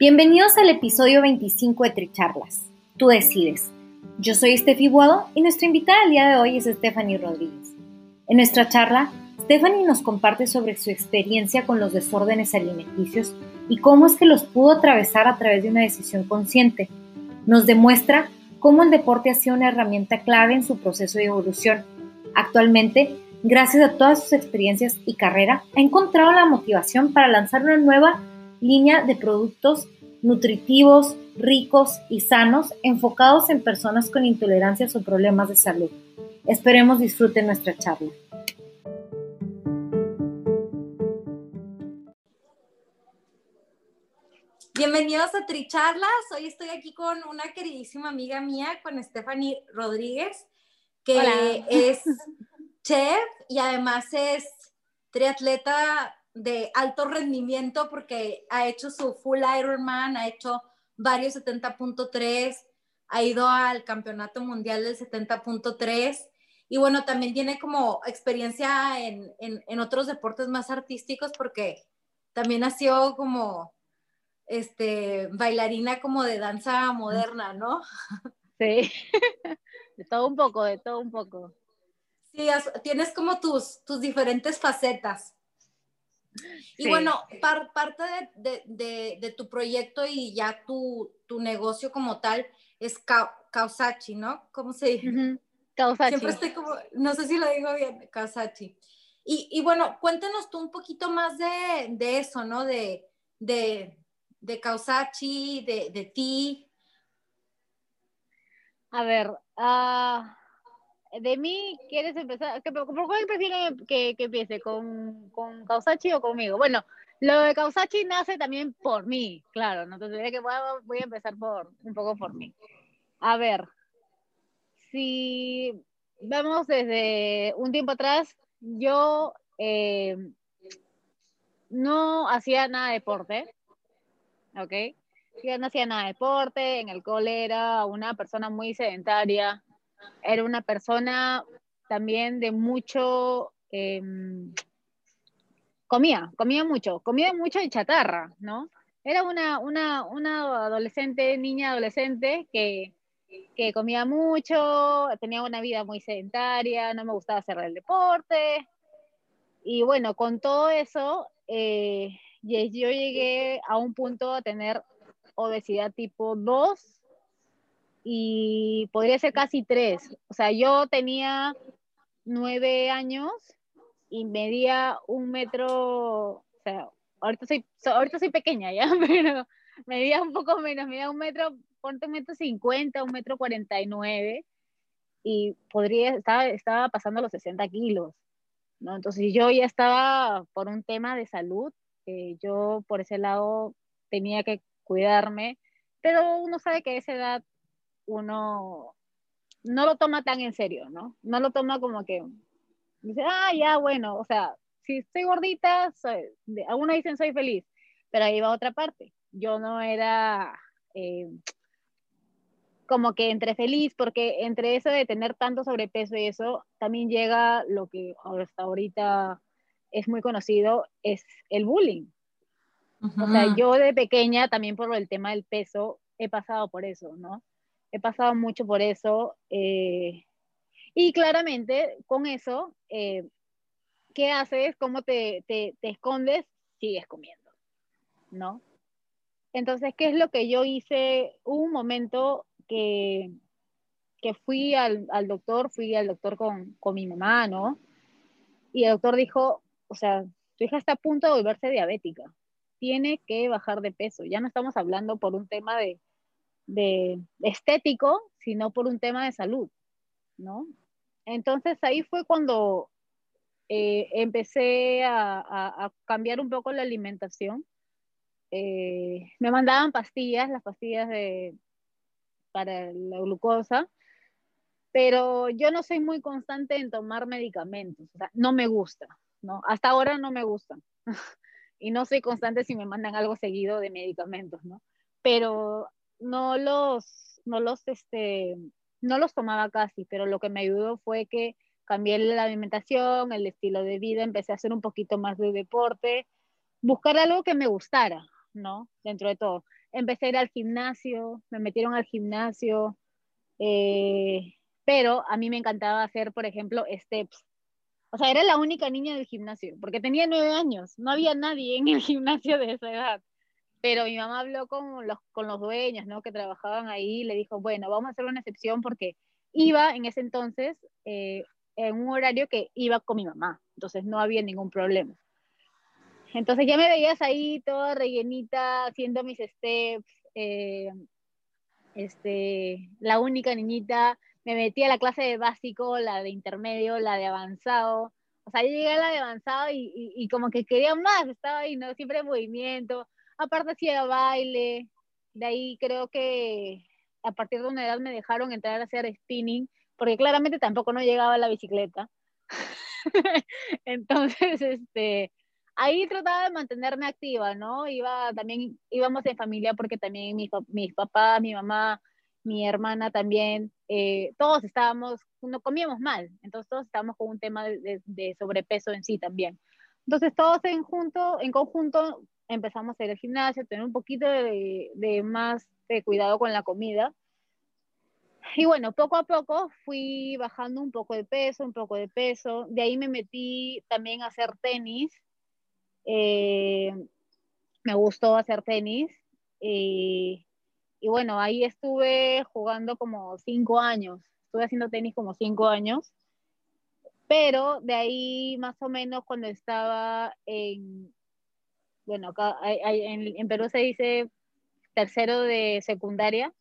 Bienvenidos al episodio 25 de Tricharlas. Tú decides. Yo soy Steffi Buado y nuestra invitada del día de hoy es Stephanie Rodríguez. En nuestra charla, Stephanie nos comparte sobre su experiencia con los desórdenes alimenticios y cómo es que los pudo atravesar a través de una decisión consciente. Nos demuestra cómo el deporte ha sido una herramienta clave en su proceso de evolución. Actualmente, gracias a todas sus experiencias y carrera, ha encontrado la motivación para lanzar una nueva línea de productos nutritivos, ricos y sanos enfocados en personas con intolerancias o problemas de salud. Esperemos disfruten nuestra charla. Bienvenidos a Tricharlas. Hoy estoy aquí con una queridísima amiga mía, con Stephanie Rodríguez, que es chef y además es triatleta de alto rendimiento porque ha hecho su full Ironman, ha hecho varios 70.3, ha ido al campeonato mundial del 70.3 y bueno, también tiene como experiencia en, en, otros deportes más artísticos porque también ha sido como este, bailarina como de danza moderna, ¿no? Sí, de todo un poco, de todo un poco. Sí, tienes como tus, tus diferentes facetas. Y bueno, parte de, tu proyecto y ya tu, negocio como tal es Kausachi, ¿no? ¿Cómo se dice? Siempre estoy como, no sé si lo digo bien, Kausachi. Y, y bueno, cuéntanos tú un poquito más de, eso, ¿no? De, de, de Kausachi, de, ti. A ver, uh, de mí, ¿quieres empezar? ¿Por cuál prefieren que, que, empiece? ¿Con, ¿Con Kausachi o conmigo? Bueno, lo de Kausachi nace también por mí, claro, ¿no? Entonces que voy a, voy a empezar por un poco por mí. A ver, si vamos desde un tiempo atrás, yo eh, no hacía nada de deporte, ¿ok? Yo no hacía nada de deporte, en el cole era una persona muy sedentaria, era una persona también de mucho, em, comía, comía mucho, comía mucho de chatarra, ¿no? Era una, una, una adolescente, niña adolescente que, que comía mucho, tenía una vida muy sedentaria, no me gustaba hacer el deporte. Y bueno, con todo eso, eh, yo llegué a un punto a tener obesidad tipo 2 y podría ser casi tres. O sea, yo tenía nueve años y medía un metro, o sea, ahorita soy, ahorita soy pequeña ya, pero medía un poco menos, medía un metro, ponte un metro cincuenta, un metro cuarenta y nueve, y podría, estaba, estaba pasando los 60 kilos, ¿no? Entonces yo ya estaba por un tema de salud, yo por ese lado tenía que cuidarme, pero uno sabe que a esa edad uno no lo toma tan en serio, ¿no? No lo toma como que dice, ah, ya, bueno, o sea, si estoy gordita, soy, algunos dicen soy feliz, pero ahí va otra parte. Yo no era eh, como que entre feliz, porque entre eso de tener tanto sobrepeso y eso, también llega lo que hasta ahorita es muy conocido, es el bullying. O sea, yo de pequeña, también por el tema del peso, he pasado por eso, ¿no? He pasado mucho por eso. Eh, y claramente con eso, eh, ¿qué haces? ¿Cómo te, te, escondes? Sigues comiendo, ¿no? Entonces, ¿qué es lo que yo hice? Hubo un momento que, que fui al, al, doctor, fui al doctor con, con mi mamá, ¿no? Y el doctor dijo, o sea, tu hija está a punto de volverse diabética, tiene que bajar de peso. Ya no estamos hablando por un tema de, de estético, sino por un tema de salud, ¿no? Entonces ahí fue cuando eh, empecé a, cambiar un poco la alimentación. Eh, me mandaban pastillas, las pastillas de, para la glucosa, pero yo no soy muy constante en tomar medicamentos, no me gusta, ¿no? Hasta ahora no me gusta. y no soy constante si me mandan algo seguido de medicamentos, ¿no? Pero no los, no los, este, no los tomaba casi, pero lo que me ayudó fue que cambié la alimentación, el estilo de vida, empecé a hacer un poquito más de deporte, buscar algo que me gustara, ¿no? Dentro de todo. Empecé a ir al gimnasio, me metieron al gimnasio, eh, pero a mí me encantaba hacer, por ejemplo, steps. O sea, era la única niña del gimnasio, porque tenía nueve años, no había nadie en el gimnasio de esa edad. Pero mi mamá habló con los, con los dueños, ¿no? Que trabajaban ahí, y le dijo, bueno, vamos a hacer una excepción porque iba en ese entonces eh, en un horario que iba con mi mamá, entonces no había ningún problema. Entonces ya me veías ahí toda rellenita, haciendo mis steps, eh, este, la única niñita, me metí a la clase de básico, la de intermedio, la de avanzado, o sea, yo llegué a la de avanzado y, y, y como que quería más, estaba ahí, ¿no? Siempre en movimiento, aparte hacía baile, de ahí creo que a partir de una edad me dejaron entrar a hacer spinning, porque claramente tampoco no llegaba la bicicleta. Entonces, este, ahí trataba de mantenerme activa, ¿no? Iba también, íbamos en familia porque también mis, papás, mi mamá, mi hermana también, eh, todos estábamos, no comíamos mal, entonces todos estábamos con un tema de sobrepeso en sí también. Entonces todos en, junto, en conjunto empezamos a ir al gimnasio, tener un poquito de, de más de cuidado con la comida. Y bueno, poco a poco fui bajando un poco de peso, un poco de peso. De ahí me metí también a hacer tenis. Eh, me gustó hacer tenis. Y, y, bueno, ahí estuve jugando como cinco años. Estuve haciendo tenis como cinco años. Pero de ahí más o menos cuando estaba en, bueno, acá hay, hay, en, en Perú se dice tercero de secundaria,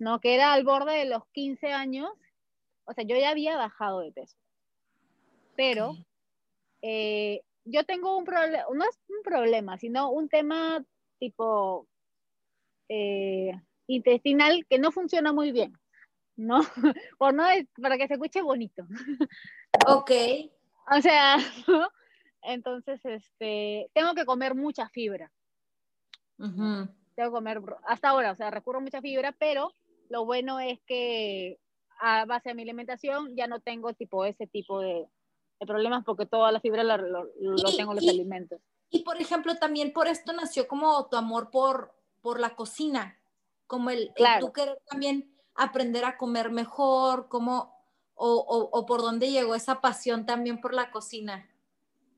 ¿no? Que era al borde de los 15 años, o sea, yo ya había bajado de peso. Pero eh, yo tengo un problema, no es un problema, sino un tema tipo eh, intestinal que no funciona muy bien, ¿no? Por no, para que se escuche bonito. Ok. o sea, ¿no? entonces, este, tengo que comer mucha fibra. Uh -huh. Tengo que comer, hasta ahora, o sea, recurro a mucha fibra, pero lo bueno es que a base de mi alimentación ya no tengo tipo ese tipo de, de problemas porque toda la fibra lo, lo, lo tengo en los y, alimentos. Y por ejemplo, también por esto nació como tu amor por, por la cocina, como el, claro. el tú querer también aprender a comer mejor, como, o, o, por dónde llegó esa pasión también por la cocina.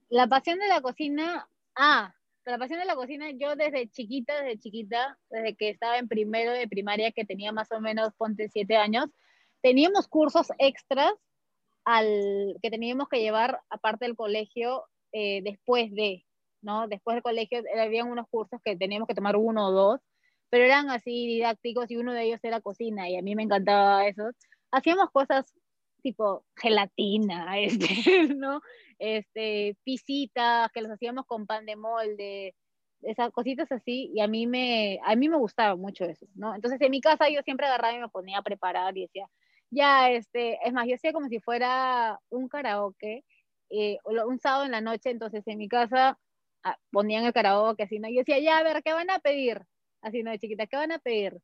La pasión de la cocina, ah, la pasión de la cocina, yo desde chiquita, desde chiquita, desde que estaba en primero de primaria, que tenía más o menos, ponte, siete años, teníamos cursos extras al que teníamos que llevar aparte del colegio eh, después de, ¿no? Después del colegio había unos cursos que teníamos que tomar uno o dos, pero eran así didácticos y uno de ellos era cocina y a mí me encantaba eso. Hacíamos cosas tipo gelatina, este, ¿no? Este, pisitas que los hacíamos con pan de molde, esas cositas así, y a mí me, a mí me gustaba mucho eso, ¿no? Entonces en mi casa yo siempre agarraba y me ponía a preparar y decía, ya, este, es más, yo hacía como si fuera un karaoke, eh, un sábado en la noche, entonces en mi casa ah, ponían el karaoke así, ¿no? Y yo decía, ya, a ver, ¿qué van a pedir? Así, ¿no? De chiquita, ¿qué van a pedir?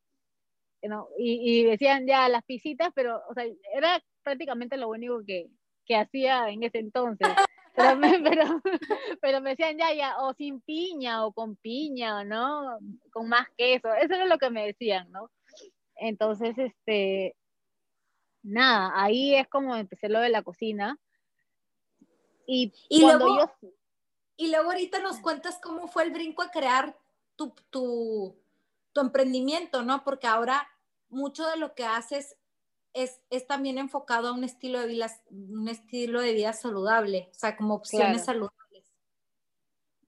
¿No? Y, y decían ya las pisitas, pero, o sea, era prácticamente lo único que, que hacía en ese entonces. Pero me, pero, pero me decían ya, ya, o sin piña, o con piña, ¿no? Con más queso. Eso era lo que me decían, ¿no? Entonces, este, nada, ahí es como empecé lo de la cocina. Y, y luego, yo... Y luego ahorita nos cuentas cómo fue el brinco a crear tu, tu, tu emprendimiento, ¿no? Porque ahora mucho de lo que haces es, es, también enfocado a un estilo de vida, un estilo de vida saludable, o sea, como opciones saludables.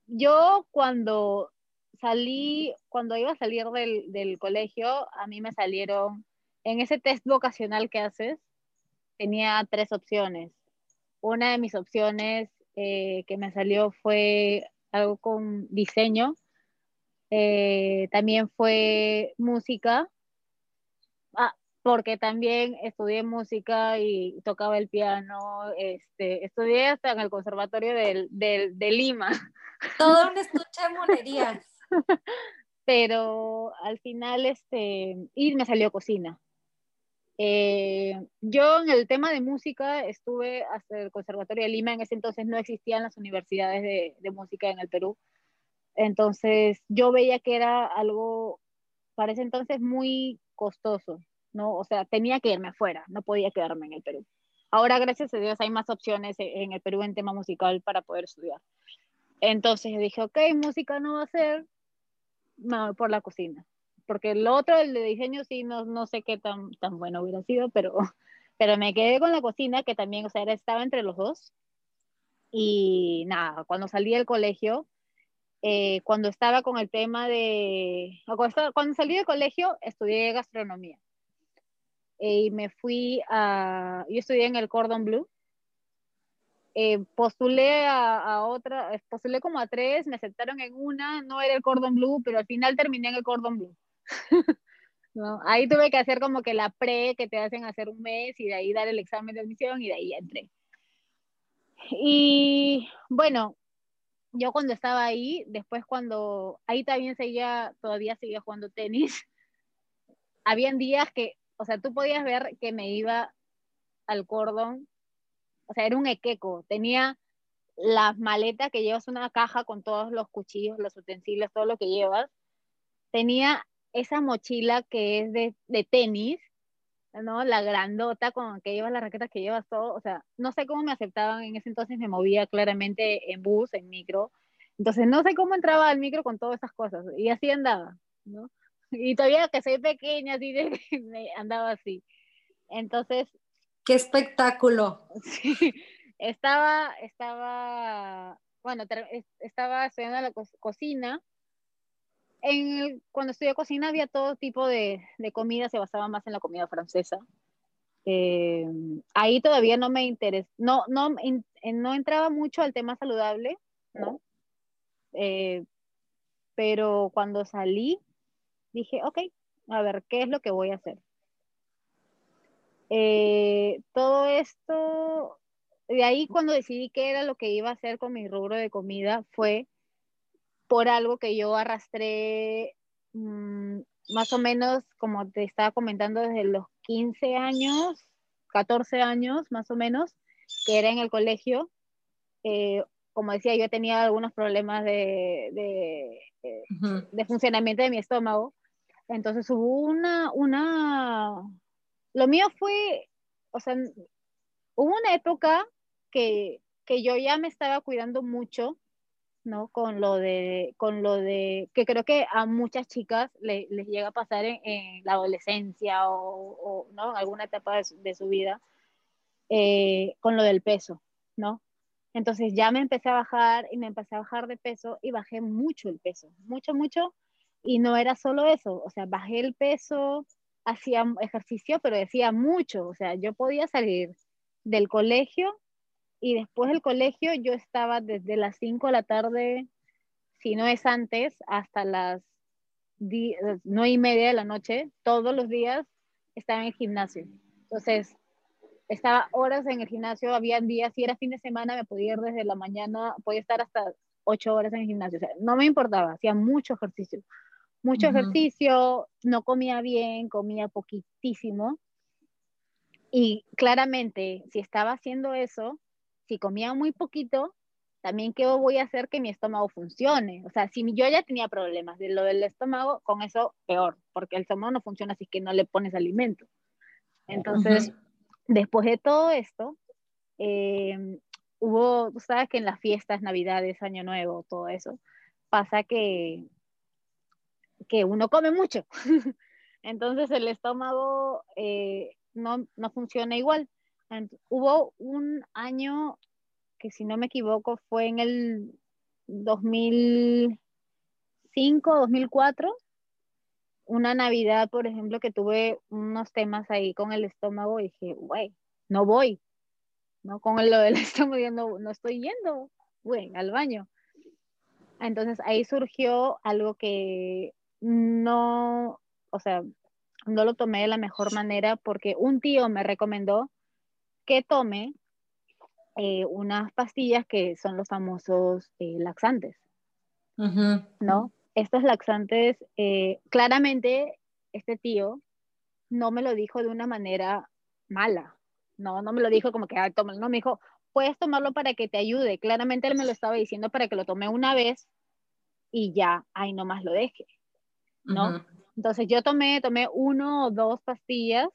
Yo cuando salí, cuando iba a salir del, del, colegio, a mí me salieron, en ese test vocacional que haces, tenía tres opciones. Una de mis opciones eh, que me salió fue algo con diseño, eh, también fue música, ah, porque también estudié música y tocaba el piano, este, estudié hasta en el Conservatorio de Lima. Todo un estuche de monerías. Pero al final, este, y me salió cocina. Eh, yo en el tema de música estuve hasta el Conservatorio de Lima, en ese entonces no existían las universidades de, de música en el Perú. Entonces yo veía que era algo, para ese entonces, muy costoso, ¿no? O sea, tenía que irme afuera, no podía quedarme en el Perú. Ahora, gracias a Dios, hay más opciones en el Perú en tema musical para poder estudiar. Entonces dije, ok, música no va a ser, me por la cocina. Porque el otro, el de diseño, sí, no, no sé qué tan, tan bueno hubiera sido, pero, pero me quedé con la cocina, que también, o sea, estaba entre los dos. Y nada, cuando salí del colegio, eh, cuando estaba con el tema de, cuando, salí del colegio, estudié gastronomía. Y me fui a, yo estudié en el Cordon Blue. Eh, postulé a, a, otra, postulé como a tres, me aceptaron en una, no era el Cordon Blue, pero al final terminé en el Cordon Blue. ¿No? Ahí tuve que hacer como que la pre que te hacen hacer un mes y de ahí dar el examen de admisión y de ahí entré. Y bueno, yo cuando estaba ahí, después cuando ahí también seguía, todavía seguía jugando tenis, habían días que, o sea, tú podías ver que me iba al cordón, o sea, era un equeco, tenía las maletas que llevas una caja con todos los cuchillos, los utensilios, todo lo que llevas, tenía esa mochila que es de, de tenis, ¿no? La grandota con que llevas las raquetas que llevas todo, o sea, no sé cómo me aceptaban en ese entonces, me movía claramente en bus, en micro, entonces no sé cómo entraba al micro con todas esas cosas, y así andaba, ¿no? Y todavía que soy pequeña, así de, me andaba así. Entonces... ¡Qué espectáculo! Sí, estaba, estaba, bueno, estaba estudiando la cocina, en cuando estudié cocina había todo tipo de, de, comida, se basaba más en la comida francesa. Eh, ahí todavía no me interesa, no, no, no entraba mucho al tema saludable, ¿no? Eh, pero cuando salí, dije, ok, a ver, ¿qué es lo que voy a hacer? Eh, todo esto, de ahí cuando decidí qué era lo que iba a hacer con mi rubro de comida, fue por algo que yo arrastré mmm, más o menos, como te estaba comentando, desde los 15 años, 14 años más o menos, que era en el colegio. Eh, como decía, yo tenía algunos problemas de, de, de, funcionamiento de mi estómago. Entonces hubo una, una, lo mío fue, o sea, hubo una época que, que yo ya me estaba cuidando mucho ¿no? Con lo de, con lo de, que creo que a muchas chicas le, les llega a pasar en, en la adolescencia o, o, ¿no? En alguna etapa de su, de su vida, eh, con lo del peso, ¿no? Entonces ya me empecé a bajar y me empecé a bajar de peso y bajé mucho el peso, mucho, mucho. Y no era solo eso, o sea, bajé el peso, hacía ejercicio, pero decía mucho, o sea, yo podía salir del colegio y después del colegio yo estaba desde las 5 de la tarde, si no es antes, hasta las 9 y media de la noche, todos los días estaba en el gimnasio. Entonces, estaba horas en el gimnasio, había días, si era fin de semana, me podía ir desde la mañana, podía estar hasta 8 horas en el gimnasio. O sea, no me importaba, hacía mucho ejercicio. Mucho uh -huh. ejercicio, no comía bien, comía poquitísimo. Y claramente, si estaba haciendo eso, si comía muy poquito, también qué voy a hacer que mi estómago funcione. O sea, si yo ya tenía problemas de lo del estómago, con eso peor, porque el estómago no funciona si que no le pones alimento. Entonces, uh -huh. después de todo esto, eh, hubo, tú sabes que en las fiestas, navidades, año nuevo, todo eso, pasa que, que uno come mucho. Entonces el estómago eh, no, no funciona igual. hubo un año que si no me equivoco fue en el 2005, 2004, una Navidad, por ejemplo, que tuve unos temas ahí con el estómago y dije, güey, no voy, ¿no? Con lo del estómago, no, no estoy yendo, güey, al baño. Entonces ahí surgió algo que no, o sea, no lo tomé de la mejor manera porque un tío me recomendó que tome eh, unas pastillas que son los famosos eh, laxantes, ¿no? Estos laxantes, eh, claramente este tío no me lo dijo de una manera mala, no, no me lo dijo como que, ah, tómalo, no, me dijo, puedes tomarlo para que te ayude. Claramente él me lo estaba diciendo para que lo tome una vez y ya, ahí nomás lo deje, ¿no? Entonces yo tomé, tomé uno o dos pastillas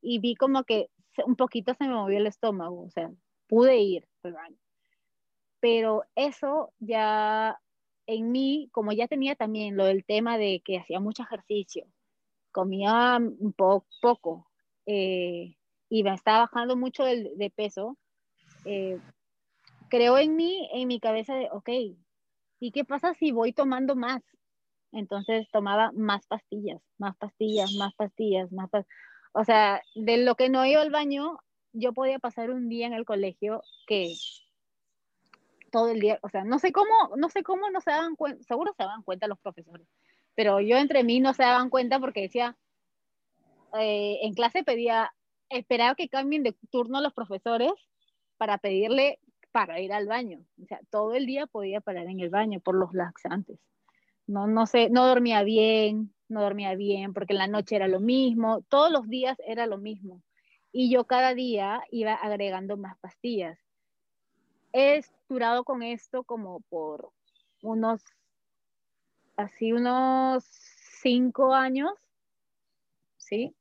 y vi como que un poquito se me movió el estómago, o sea, pude ir al baño. Pero eso ya en mí, como ya tenía también lo del tema de que hacía mucho ejercicio, comía un poco eh, y me estaba bajando mucho de, peso, eh, creo en mí, en mi cabeza de, ok, ¿y qué pasa si voy tomando más? Entonces tomaba más pastillas, más pastillas, más pastillas, más pastillas. O sea, de lo que no iba al baño, yo podía pasar un día en el colegio que todo el día, o sea, no sé cómo, no sé cómo no se daban cuenta, seguro se daban cuenta los profesores, pero yo entre mí no se daban cuenta porque decía, eh, en clase pedía, esperaba que cambien de turno los profesores para pedirle para ir al baño. O sea, todo el día podía parar en el baño por los laxantes. No, no sé, no dormía bien, no dormía bien porque en la noche era lo mismo, todos los días era lo mismo. Y yo cada día iba agregando más pastillas. He durado con esto como por unos, así unos cinco años, ¿sí?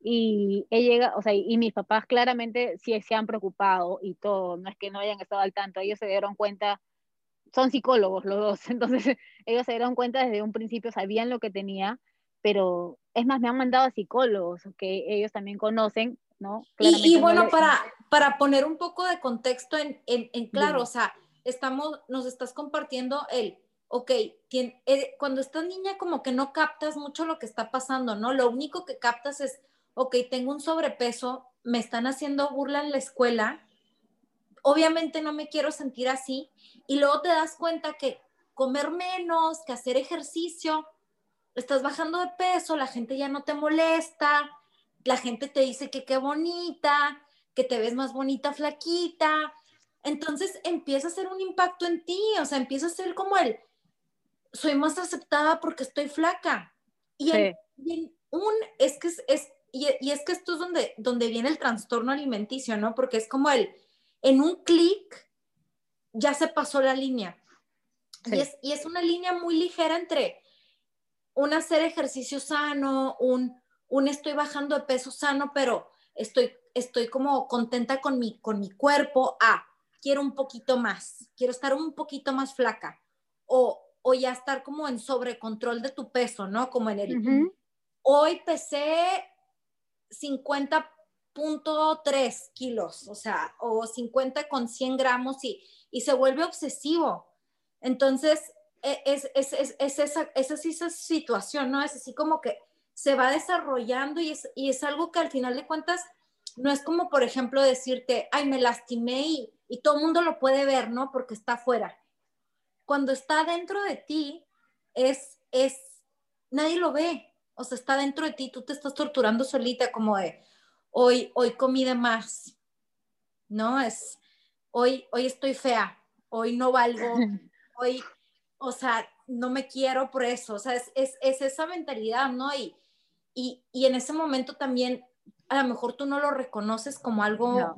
y he llegado, o sea, y mis papás claramente sí se han preocupado y todo, no es que no hayan estado al tanto, ellos se dieron cuenta, son psicólogos los dos, entonces ellos se dieron cuenta desde un principio, sabían lo que tenía, pero es más, me han mandado a psicólogos que ellos también conocen, ¿no? y, bueno, para, para poner un poco de contexto en, en, en claro, o sea, estamos, nos estás compartiendo el, ok, eh, cuando estás niña como que no captas mucho lo que está pasando, ¿no? Lo único que captas es ok, tengo un sobrepeso, me están haciendo burla en la escuela, obviamente no me quiero sentir así, y luego te das cuenta que comer menos, que hacer ejercicio, estás bajando de peso, la gente ya no te molesta, la gente te dice que qué bonita, que te ves más bonita flaquita, entonces empieza a hacer un impacto en ti, o sea, empieza a ser como el, soy más aceptada porque estoy flaca. Y, un, es que es, y, es que esto es donde, donde viene el trastorno alimenticio, ¿no? Porque es como el, en un clic ya se pasó la línea. Y, es, y, es, una línea muy ligera entre un hacer ejercicio sano, un, un estoy bajando de peso sano, pero estoy, estoy como contenta con mi, con mi cuerpo, ah, quiero un poquito más, quiero estar un poquito más flaca, o, o ya estar como en sobrecontrol de tu peso, ¿no? Como en el, hoy pesé 50.3 kilos, o sea, o 50 con 100 gramos y, y se vuelve obsesivo. Entonces, e, es, es, es, es esa, esa, esa situación, ¿no? Es así como que se va desarrollando y es, y es algo que al final de cuentas no es como, por ejemplo, decirte, ay, me lastimé y, y todo el mundo lo puede ver, ¿no? Porque está afuera. Cuando está dentro de ti, es, es, nadie lo ve, o sea, está dentro de ti, tú te estás torturando solita como de, hoy, hoy comí de más, ¿no? Es, hoy, hoy estoy fea, hoy no valgo, hoy, o sea, no me quiero por eso, o sea, es, es, es esa mentalidad, ¿no? Y, y, y, en ese momento también, a lo mejor tú no lo reconoces como algo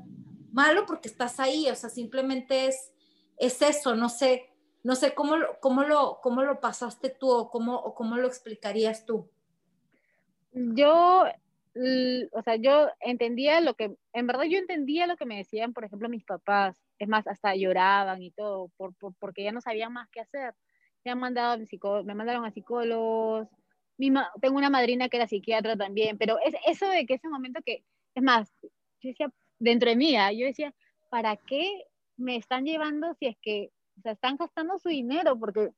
malo porque estás ahí, o sea, simplemente es, es eso, no sé, no sé cómo, cómo, lo, cómo lo pasaste tú o cómo, o cómo lo explicarías tú yo, o sea, yo entendía lo que, en verdad yo entendía lo que me decían, por ejemplo, mis papás. Es más, hasta lloraban y todo, por, porque ya no sabían más qué hacer. Me han mandado, me mandaron a psicólogos, mi tengo una madrina que era psiquiatra también, pero es eso de que ese momento que, es más, yo decía, dentro de mí, ¿ah? yo decía, ¿para qué me están llevando si es que o sea, están gastando su dinero? Porque,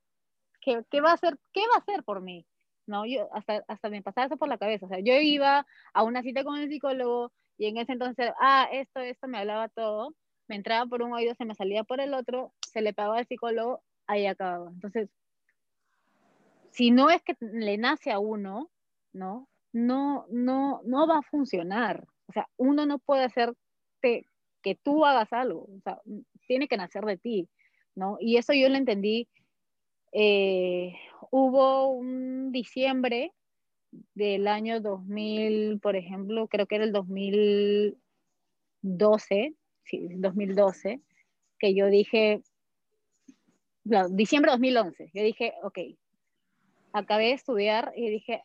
¿qué, qué va a hacer, qué va a hacer por mí? ¿No? Yo, hasta, hasta me pasaba eso por la cabeza, o sea, yo iba a una cita con el psicólogo y en ese entonces, ah, esto, esto, me hablaba todo, me entraba por un oído, se me salía por el otro, se le pagaba al psicólogo, ahí acababa. Entonces, si no es que le nace a uno, ¿no? No, no, no va a funcionar. O sea, uno no puede hacer que tú hagas algo. O sea, tiene que nacer de ti, ¿no? Y eso yo lo entendí. Eh, hubo un diciembre del año 2000, por ejemplo, creo que era el 2012, sí, 2012, que yo dije, no, diciembre de 2011, yo dije, ok, acabé de estudiar y dije,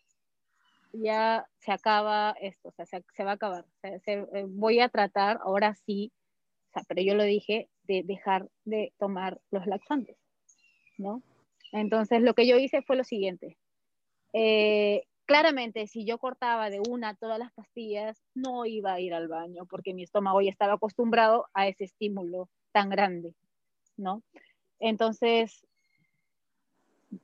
ya se acaba esto, o sea, se, va a acabar. Eh, voy a tratar, ahora sí, pero yo lo dije, de dejar de tomar los laxantes, ¿no? Entonces, lo que yo hice fue lo siguiente. Eh, claramente, si yo cortaba de una todas las pastillas, no iba a ir al baño porque mi estómago ya estaba acostumbrado a ese estímulo tan grande, ¿no? Entonces,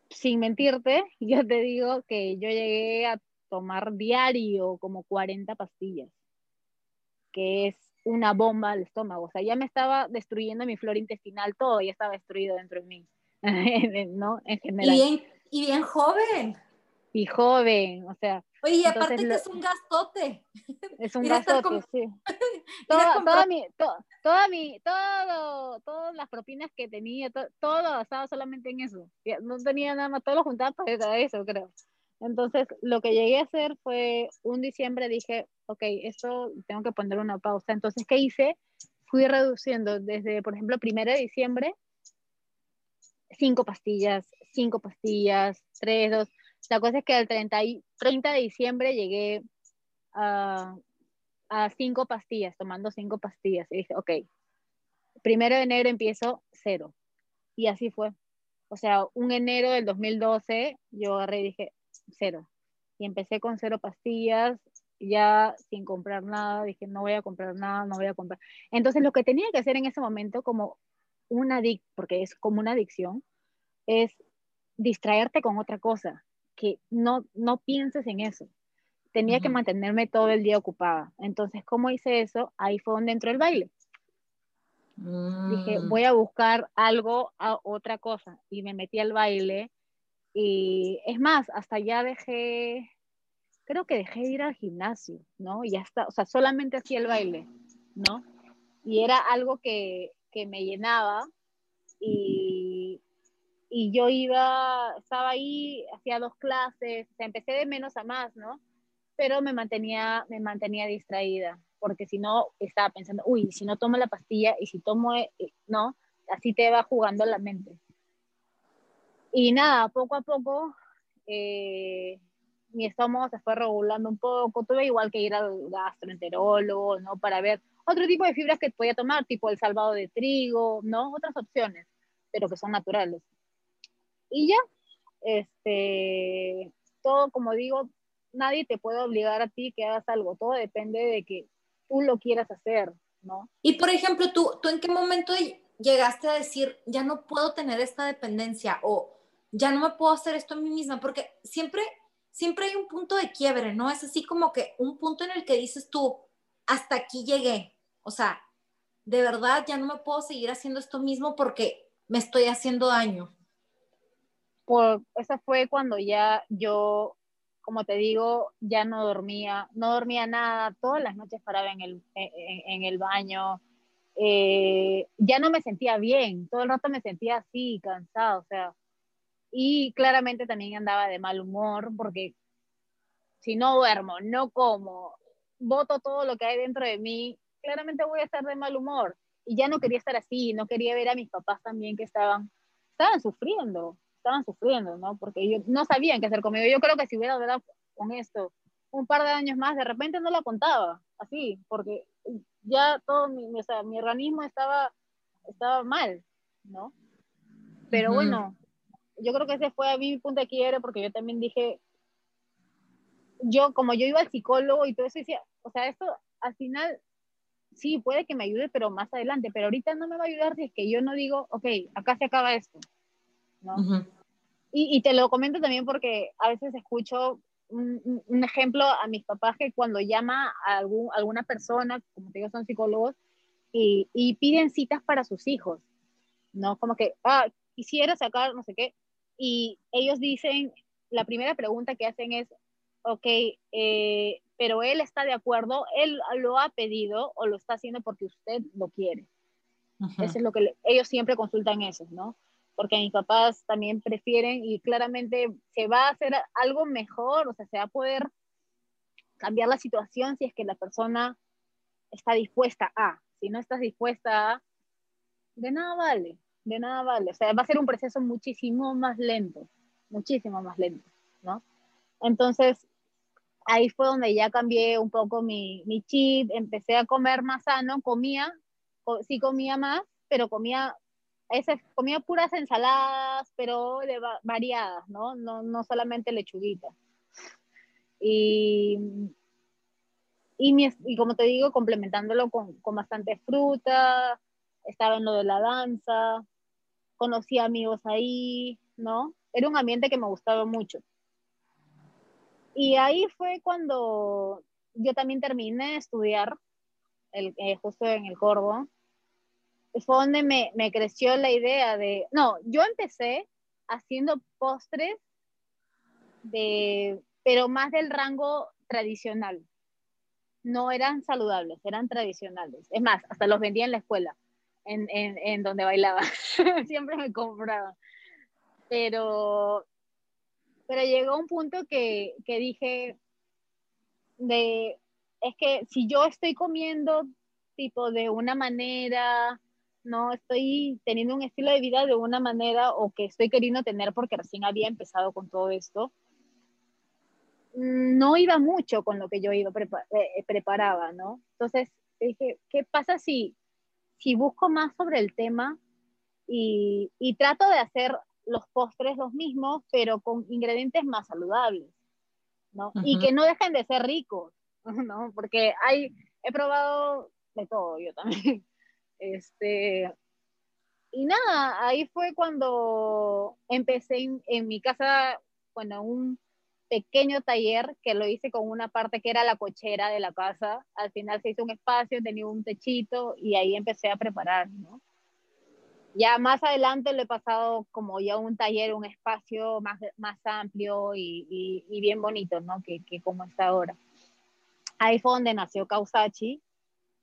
sin mentirte, yo te digo que yo llegué a tomar diario como 40 pastillas, que es una bomba al estómago. O sea, ya me estaba destruyendo mi flora intestinal, todo ya estaba destruido dentro de mí, ¿no? En general. Y bien, y bien joven. Y joven, o sea. Oye, y aparte que es un gastote. Es un gastote, sí. Toda, toda, mi, toda mi, todo, todas las propinas que tenía, todo basado solamente en eso. No tenía nada más, todo lo juntaba para eso, creo. Entonces, lo que llegué a hacer fue un diciembre dije, ok, esto tengo que poner una pausa. Entonces, ¿qué hice? Fui reduciendo desde, por ejemplo, primero de diciembre, cinco pastillas, cinco pastillas, tres, dos. La cosa es que 30, 30 de diciembre llegué a, a cinco pastillas, tomando cinco pastillas. Y dije, ok, primero de enero empiezo cero. Y así fue. O sea, un enero del 2012, yo agarré y dije, cero. Y empecé con cero pastillas, ya sin comprar nada, dije, no voy a comprar nada, no voy a comprar. Entonces lo que tenía que hacer en ese momento como una adicción, porque es como una adicción, es distraerte con otra cosa, que no, no pienses en eso. Tenía que mantenerme todo el día ocupada. Entonces, ¿cómo hice eso? Ahí fue donde entró el baile. Dije, mm. voy a buscar algo, a otra cosa. Y me metí al baile y es más, hasta ya dejé, creo que dejé de ir al gimnasio, ¿no? Y ya está, o sea, solamente hacía el baile, ¿no? Y era algo que, que me llenaba y, y yo iba, estaba ahí, hacía dos clases, o sea, empecé de menos a más, ¿no? Pero me mantenía, me mantenía distraída, porque si no, estaba pensando, uy, si no tomo la pastilla y si tomo, eh, ¿no? Así te va jugando la mente. Y nada, poco a poco eh, mi estómago se fue regulando un poco. Tuve igual que ir al gastroenterólogo, ¿no? Para ver otro tipo de fibras que podía tomar, tipo el salvado de trigo, ¿no? Otras opciones, pero que son naturales. Y ya, este, todo como digo, nadie te puede obligar a ti que hagas algo, todo depende de que tú lo quieras hacer, ¿no? Y por ejemplo, tú, ¿tú en qué momento llegaste a decir, ya no puedo tener esta dependencia o ya no me puedo hacer esto a mí misma, porque siempre, siempre hay un punto de quiebre, ¿no? Es así como que un punto en el que dices tú, hasta aquí llegué, o sea, de verdad ya no me puedo seguir haciendo esto mismo porque me estoy haciendo daño. Pues esa fue cuando ya yo, como te digo, ya no dormía, no dormía nada, todas las noches paraba en el, en, el baño, eh, ya no me sentía bien, todo el rato me sentía así, cansado, o sea, y claramente también andaba de mal humor porque si no duermo, no como, voto todo lo que hay dentro de mí, claramente voy a estar de mal humor. Y ya no quería estar así, no quería ver a mis papás también que estaban, estaban sufriendo, estaban sufriendo, ¿no? Porque ellos no sabían qué hacer conmigo. Yo creo que si hubiera hablado con esto un par de años más, de repente no lo contaba, así, porque ya todo mi, o sea, mi organismo estaba, estaba mal, ¿no? Pero bueno, yo creo que ese fue a mi punto de quiebre porque yo también dije, yo, como yo iba al psicólogo y todo eso, decía, o sea, esto al final sí puede que me ayude, pero más adelante, pero ahorita no me va a ayudar si es que yo no digo, ok, acá se acaba esto, ¿no? y, y, te lo comento también porque a veces escucho un, un, ejemplo a mis papás que cuando llama a algún, alguna persona, como te digo, son psicólogos, y, y piden citas para sus hijos, ¿no? Como que, ah, quisiera sacar no sé qué, y ellos dicen, la primera pregunta que hacen es, ok, eh, pero él está de acuerdo, él lo ha pedido o lo está haciendo porque usted lo quiere. Eso es lo que ellos siempre consultan eso, ¿no? Porque mis papás también prefieren y claramente se va a hacer algo mejor, o sea, se va a poder cambiar la situación si es que la persona está dispuesta a. Si no estás dispuesta a, de nada vale, de nada vale. O sea, va a ser un proceso muchísimo más lento, muchísimo más lento, ¿no? Entonces, ahí fue donde ya cambié un poco mi, mi chip, empecé a comer más sano, comía, sí comía más, pero comía, ese, comía puras ensaladas, pero de, variadas, ¿no? ¿no? No solamente lechuguita. Y, y, mi, y, como te digo, complementándolo con, con bastante fruta, estaba en lo de la danza, conocí amigos ahí, ¿no? Era un ambiente que me gustaba mucho. Y ahí fue cuando yo también terminé de estudiar, el, eh, justo en el Corvo. Fue donde me, me creció la idea de, no, yo empecé haciendo postres de, pero más del rango tradicional. No eran saludables, eran tradicionales. Es más, hasta los vendía en la escuela, en, en, en donde bailaba. Siempre me compraban. Pero pero llegó un punto que, que dije, de, es que si yo estoy comiendo tipo de una manera, no estoy teniendo un estilo de vida de una manera o que estoy queriendo tener porque recién había empezado con todo esto, no iba mucho con lo que yo iba eh, preparaba, ¿no? Entonces dije, ¿qué pasa si, si busco más sobre el tema y, y trato de hacer los postres los mismos, pero con ingredientes más saludables, ¿no? Y que no dejen de ser ricos, ¿no? Porque hay, he probado de todo yo también. Este, y nada, ahí fue cuando empecé en, en mi casa, bueno, un pequeño taller que lo hice con una parte que era la cochera de la casa. Al final se hizo un espacio, tenía un techito y ahí empecé a preparar, ¿no? Ya más adelante lo he pasado como ya un taller, un espacio más, más amplio y, y, bien bonito, ¿no? Que, que, como está ahora. Ahí fue donde nació Kausachi.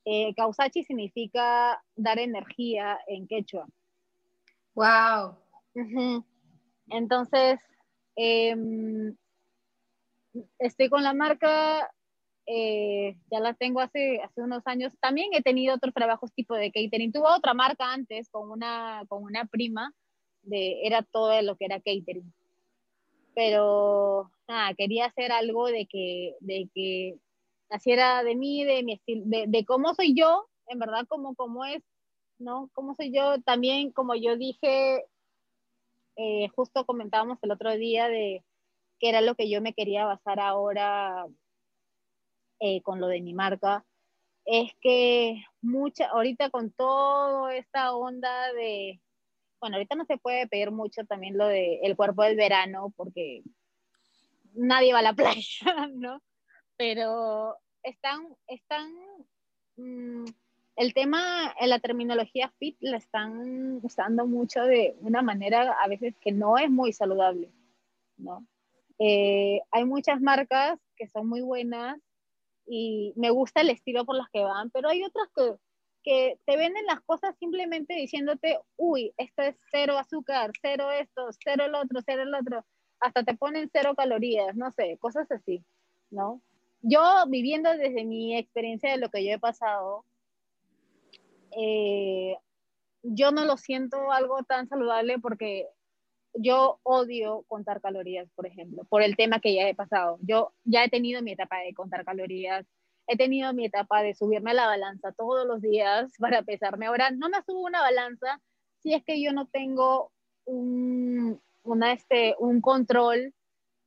Eh, Kausachi significa dar energía en quechua. ¡Wow! Entonces, eh, estoy con la marca eh, ya la tengo hace, hace unos años. También he tenido otros trabajos tipo de catering. Tuve otra marca antes con una, con una prima, de, era todo lo que era catering. Pero nada, quería hacer algo de que, de que naciera de mí, de mi estilo, de, de, cómo soy yo, en verdad, como, como es, ¿no? Cómo soy yo. También, como yo dije, eh, justo comentábamos el otro día de que era lo que yo me quería basar ahora eh, con lo de mi marca, es que mucha, ahorita con toda esta onda de, bueno, ahorita no se puede pedir mucho también lo de el cuerpo del verano, porque nadie va a la playa, ¿no? Pero están, están, mmm, el tema, en la terminología fit la están usando mucho de una manera a veces que no es muy saludable, ¿no? Eh, hay muchas marcas que son muy buenas y me gusta el estilo por los que van, pero hay otras que, que te venden las cosas simplemente diciéndote, uy, esto es cero azúcar, cero esto, cero el otro, cero el otro, hasta te ponen cero calorías, no sé, cosas así, ¿no? Yo viviendo desde mi experiencia de lo que yo he pasado, eh, yo no lo siento algo tan saludable porque yo odio contar calorías, por ejemplo, por el tema que ya he pasado. Yo ya he tenido mi etapa de contar calorías, he tenido mi etapa de subirme a la balanza todos los días para pesarme. Ahora no me subo una balanza si es que yo no tengo un, una, este, un control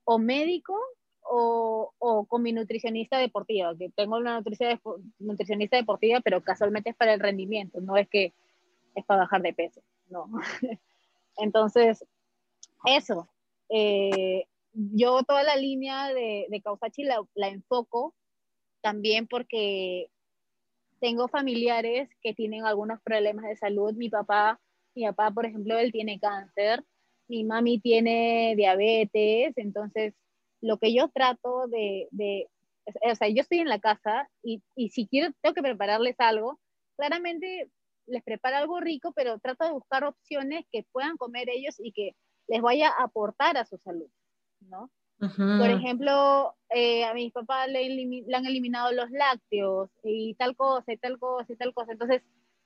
o médico o, o, con mi nutricionista deportiva, que tengo una nutricionista deportiva, pero casualmente es para el rendimiento, no es que es para bajar de peso, no. Entonces, eso. Eh, yo toda la línea de, de Causachi la, enfoco también porque tengo familiares que tienen algunos problemas de salud. Mi papá, mi papá, por ejemplo, él tiene cáncer, mi mami tiene diabetes, entonces lo que yo trato de, de o sea, yo estoy en la casa y, y, si quiero, tengo que prepararles algo, claramente les preparo algo rico, pero trato de buscar opciones que puedan comer ellos y que les vaya a aportar a su salud, ¿no? Por ejemplo, eh, a mi papá le, le, han eliminado los lácteos y tal cosa y tal cosa y tal cosa. Entonces,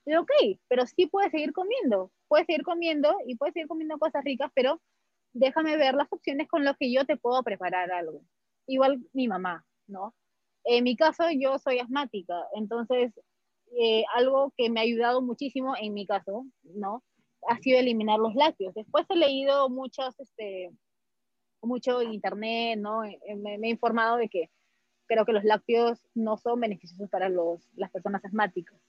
ok, pero sí puedes seguir comiendo, puedes seguir comiendo y puedes seguir comiendo cosas ricas, pero déjame ver las opciones con las que yo te puedo preparar algo. Igual mi mamá, ¿no? En mi caso, yo soy asmática, entonces eh, algo que me ha ayudado muchísimo en mi caso, ¿no? Ha sido eliminar los lácteos. Después he leído muchas, este, mucho en internet, ¿no? Eh, eh, me, he informado de que creo que los lácteos no son beneficiosos para los, las personas asmáticas.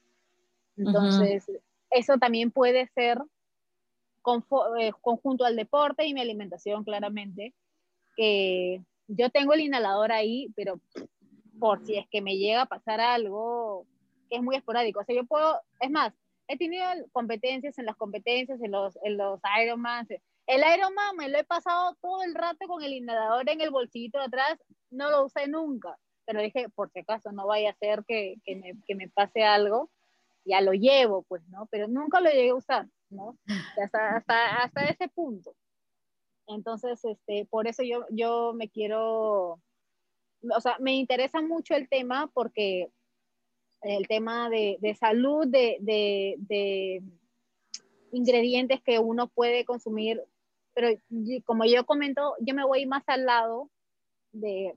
Entonces, eso también puede ser eh, conjunto al deporte y mi alimentación, claramente, que yo tengo el inhalador ahí, pero por si es que me llega a pasar algo que es muy esporádico. O sea, yo puedo, es más, he tenido competencias en las competencias, en los, en los Ironman, el Ironman me lo he pasado todo el rato con el inhalador en el bolsillito de atrás, no lo usé nunca, pero dije, por si acaso no vaya a ser que, que, me, que me, pase algo, ya lo llevo, pues, ¿no? Pero nunca lo llegué a usar, ¿no? Hasta, hasta, hasta ese punto. Entonces, este, por eso yo, yo me quiero, o sea, me interesa mucho el tema porque el tema de, de salud, de, de, de ingredientes que uno puede consumir pero como yo comento, yo me voy más al lado de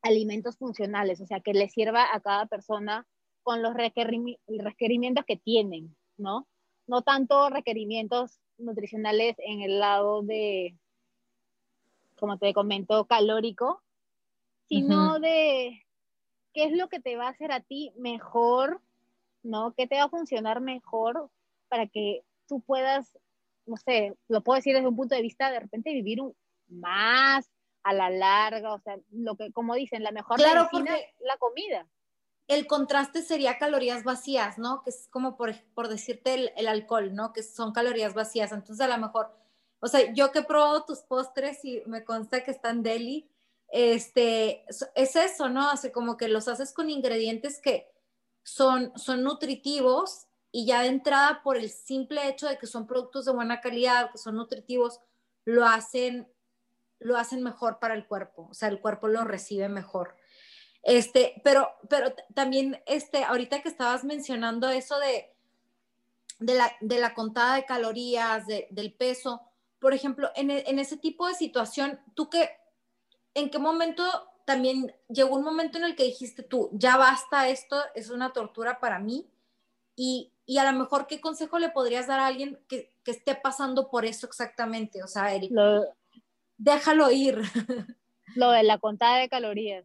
alimentos funcionales, o sea, que le sirva a cada persona con los requerimientos que tienen, ¿no? No tanto requerimientos nutricionales en el lado de, como te comento, calórico, sino de qué es lo que te va a hacer a ti mejor, ¿no? ¿Qué te va a funcionar mejor para que tú puedas no sé, lo puedo decir desde un punto de vista de repente vivir un, más a la larga, o sea, lo que, como dicen, la mejor claro, medicina es la comida. El contraste sería calorías vacías, ¿no? Que es como por, por decirte el, el, alcohol, ¿no? Que son calorías vacías. Entonces, a lo mejor, o sea, yo que he probado tus postres y me consta que están deli, este, es eso, ¿no? Hace como que los haces con ingredientes que son, son nutritivos y ya de entrada por el simple hecho de que son productos de buena calidad, que son nutritivos, lo hacen, lo hacen mejor para el cuerpo, o sea, el cuerpo lo recibe mejor. Este, pero, pero también, este, ahorita que estabas mencionando eso de, de, la, de la contada de calorías, del peso, por ejemplo, en, en, ese tipo de situación, ¿tú qué, en qué momento también llegó un momento en el que dijiste tú, ya basta esto, es una tortura para mí? Y, y a lo mejor, ¿qué consejo le podrías dar a alguien que, que esté pasando por eso exactamente? O sea, Eric, déjalo ir. Lo de la contada de calorías.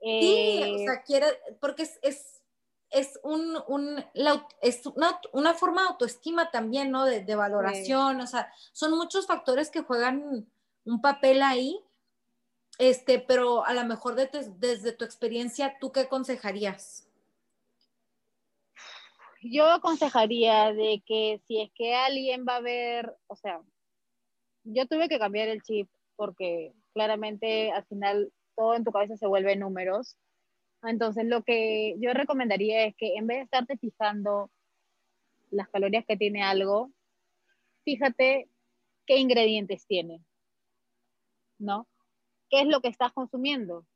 Sí, o eh, sea, quiere, porque es, es, es, un, un la, es una, una, forma de autoestima también, ¿no? De, de valoración, o sea, son muchos factores que juegan un papel ahí, este, pero a lo mejor de, desde tu experiencia, ¿tú qué aconsejarías? yo aconsejaría de que si es que alguien va a ver, o sea, yo tuve que cambiar el chip porque claramente al final todo en tu cabeza se vuelve números. Entonces lo que yo recomendaría es que en vez de estarte fijando las calorías que tiene algo, fíjate qué ingredientes tiene, ¿no? ¿Qué es lo que estás consumiendo?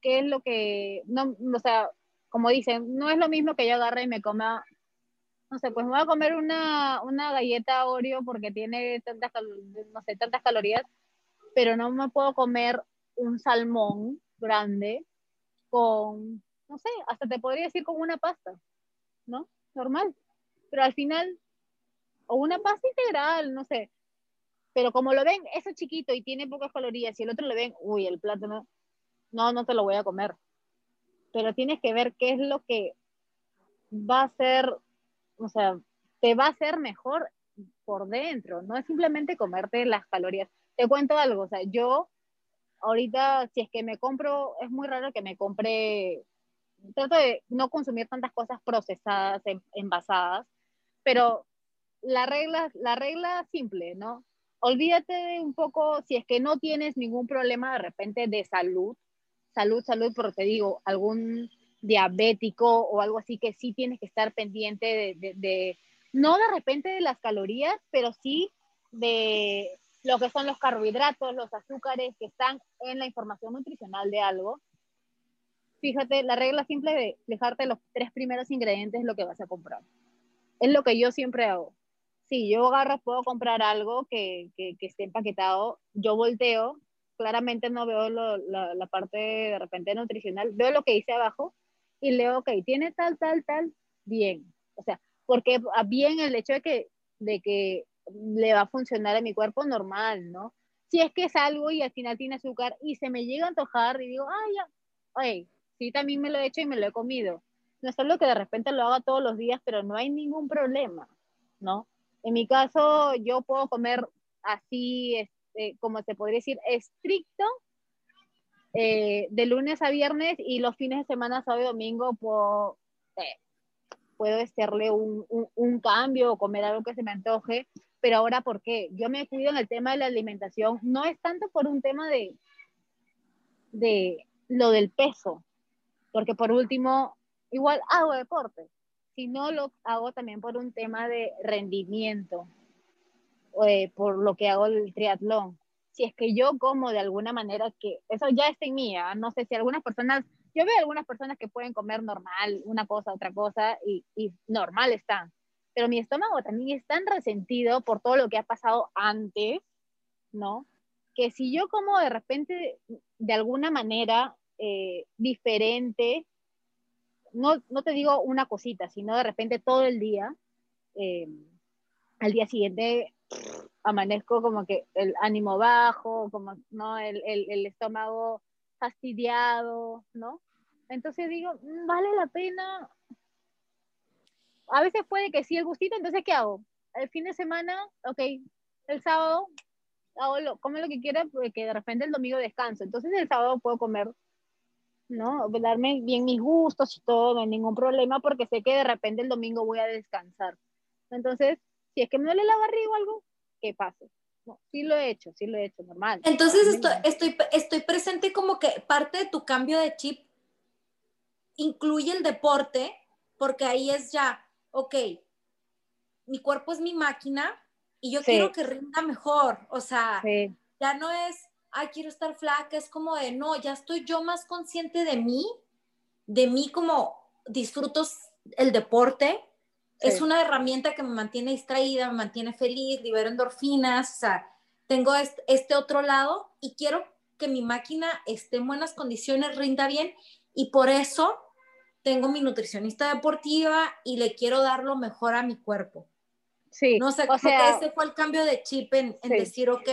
¿Qué es lo que, no, o sea, como dicen, no es lo mismo que yo agarre y me coma no sé, pues me voy a comer una, una galleta Oreo porque tiene tantas, no sé, tantas calorías, pero no me puedo comer un salmón grande con, no sé, hasta te podría decir con una pasta, ¿no? Normal. Pero al final, o una pasta integral, no sé. Pero como lo ven, eso chiquito y tiene pocas calorías, y el otro le ven, uy, el plátano, no, no te lo voy a comer. Pero tienes que ver qué es lo que va a ser, o sea, te va a hacer mejor por dentro, no es simplemente comerte las calorías. Te cuento algo, o sea, yo ahorita si es que me compro, es muy raro que me compre, trato de no consumir tantas cosas procesadas, envasadas, pero la regla, la regla simple, ¿no? Olvídate un poco, si es que no tienes ningún problema de repente de salud, salud, salud, pero te digo, algún diabético o algo así que sí tienes que estar pendiente de, de no de repente de las calorías, pero sí de lo que son los carbohidratos, los azúcares que están en la información nutricional de algo. Fíjate, la regla simple de dejarte los tres primeros ingredientes es lo que vas a comprar. Es lo que yo siempre hago. Si yo agarro, puedo comprar algo que, que, esté empaquetado, yo volteo, claramente no veo la, parte de repente nutricional, veo lo que dice abajo y leo, ok, tiene tal, tal, tal, bien. O sea, porque bien el hecho de que, de que le va a funcionar a mi cuerpo normal, ¿no? Si es que es algo y al final tiene azúcar y se me llega a antojar y digo, ay, ya, oye, sí, también me lo he hecho y me lo he comido. No es algo que de repente lo haga todos los días, pero no hay ningún problema, ¿no? En mi caso, yo puedo comer así, este, como se podría decir, estricto, eh, de lunes a viernes y los fines de semana, sábado y domingo, puedo, eh, hacerle un, cambio o comer algo que se me antoje, pero ahora, ¿por qué? Yo me cuido en el tema de la alimentación, no es tanto por un tema de lo del peso, porque por último, igual hago deporte, sino lo hago también por un tema de rendimiento, eh, por lo que hago el triatlón. Si es que yo como de alguna manera que, eso ya está en mí, ¿ah? no sé si algunas personas, yo veo algunas personas que pueden comer normal, una cosa, otra cosa, y, y normal están pero mi estómago también es tan resentido por todo lo que ha pasado antes, ¿no? Que si yo como de repente, de alguna manera eh, diferente, no, no, te digo una cosita, sino de repente todo el día, eh, al día siguiente amanezco como que el ánimo bajo, como, ¿no? El, el, estómago fastidiado, ¿no? Entonces digo, mm, vale la pena a veces puede que sí el gustito, entonces ¿qué hago? El fin de semana, ok, el sábado hago lo, como lo que quiera porque de repente el domingo descanso, entonces el sábado puedo comer, ¿no? Darme bien mis gustos y todo, no hay ningún problema porque sé que de repente el domingo voy a descansar. Entonces, si es que me duele la barriga o algo, que pase. No, sí lo he hecho, sí lo he hecho, normal. Entonces estoy, estoy, estoy presente como que parte de tu cambio de chip incluye el deporte, porque ahí es ya, ok, mi cuerpo es mi máquina y yo quiero que rinda mejor. O sea, ya no es, ay, quiero estar flaca, es como de, no, ya estoy yo más consciente de mí, de mí como disfruto el deporte. Es una herramienta que me mantiene distraída, me mantiene feliz, libero endorfinas, o sea, tengo este, otro lado y quiero que mi máquina esté en buenas condiciones, rinda bien y por eso tengo mi nutricionista deportiva y le quiero dar lo mejor a mi cuerpo. Sí. No sé, o sea, ese fue el cambio de chip en, decir, ok,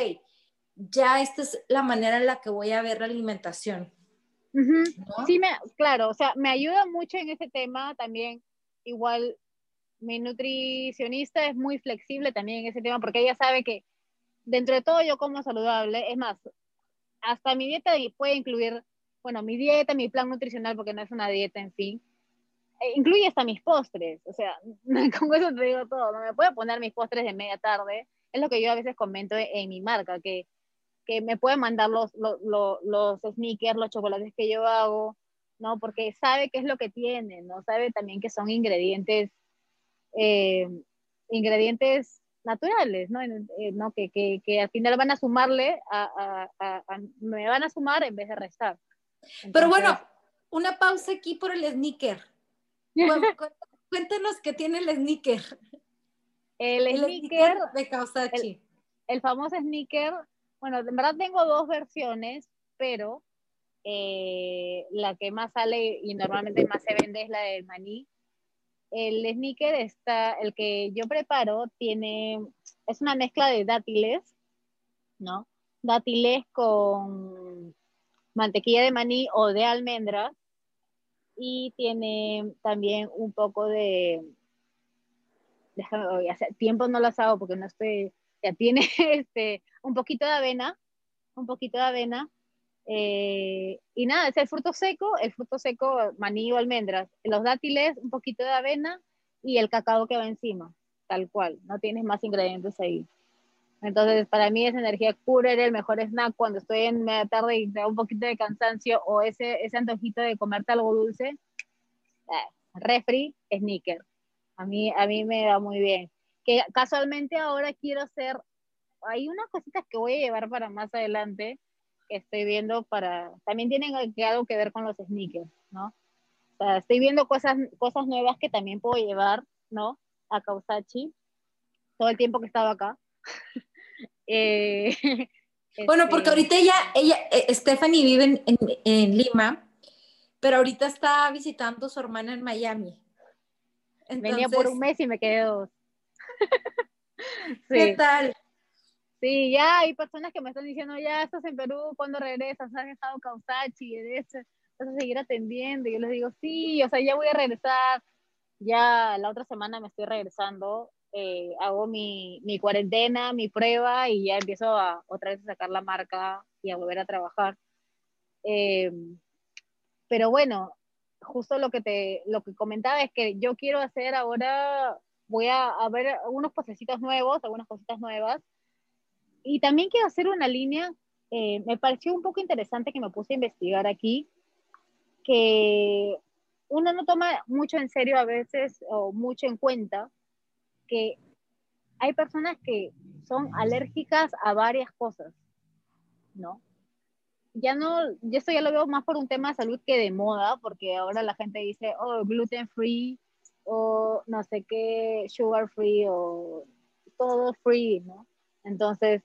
ya esta es la manera en la que voy a ver la alimentación. Sí, me, claro, o sea, me ayuda mucho en ese tema también. Igual, mi nutricionista es muy flexible también en ese tema porque ella sabe que dentro de todo yo como saludable, es más, hasta mi dieta puede incluir bueno, mi dieta, mi plan nutricional, porque no es una dieta en fin, eh, incluye hasta mis postres, o sea, con eso te digo todo, no me puedo poner mis postres de media tarde, es lo que yo a veces comento en, mi marca, que, que me puede mandar los, los, los, sneakers, los chocolates que yo hago, ¿no? Porque sabe qué es lo que tiene, ¿no? Sabe también que son ingredientes, eh, ingredientes naturales, ¿no? Eh, ¿no? Que, que, que, al final van a sumarle, a, a, a, me van a sumar en vez de restar. Pero bueno, una pausa aquí por el sneaker. cuéntenos qué tiene el sneaker. El, sneaker, de Kawasaki. El, famoso sneaker, bueno, en verdad tengo dos versiones, pero eh, la que más sale y normalmente más se vende es la del maní. El sneaker está, el que yo preparo, tiene, es una mezcla de dátiles, ¿no? Dátiles con mantequilla de maní o de almendras y tiene también un poco de, déjame, hace tiempo no las hago porque no estoy, ya tiene este, un poquito de avena, un poquito de avena, eh, y nada, es el fruto seco, el fruto seco, maní o almendras, los dátiles, un poquito de avena y el cacao que va encima, tal cual, no tienes más ingredientes ahí. Entonces, para mí esa energía pura era el mejor snack cuando estoy en media tarde y tengo un poquito de cansancio o ese, ese antojito de comerte algo dulce. Eh, refri, sneaker. A mí, a mí me va muy bien. Que casualmente ahora quiero hacer, hay unas cositas que voy a llevar para más adelante que estoy viendo para, también tienen algo que ver con los sneakers, ¿no? O sea, estoy viendo cosas, cosas nuevas que también puedo llevar, ¿no? A Kausachi, todo el tiempo que he estado acá. Eh, bueno, porque este ahorita ella, ella eh, Stephanie vive en, en, Lima, pero ahorita está visitando a su hermana en Miami. Venía por un mes y me quedé dos. ¿Qué tal? Sí, ya hay personas que me están diciendo, ya estás en Perú, cuando regresas? ¿Has estado Causachi? ¿Vas a seguir atendiendo? Y yo les digo, sí, o sea, ya voy a regresar. Ya la otra semana me estoy regresando eh, hago mi, mi, cuarentena, mi prueba y ya empiezo a, otra vez a sacar la marca y a volver a trabajar. Eh, pero bueno, justo lo que te lo que comentaba es que yo quiero hacer ahora, voy a, a ver algunos posecitos nuevos, algunas cositas nuevas. Y también quiero hacer una línea, eh, me pareció un poco interesante que me puse a investigar aquí, que uno no toma mucho en serio a veces o mucho en cuenta, que hay personas que son alérgicas a varias cosas, ¿no? Ya no, yo esto ya lo veo más por un tema de salud que de moda, porque ahora la gente dice, oh, gluten free, o no sé qué, sugar free, o todo free, ¿no? Entonces,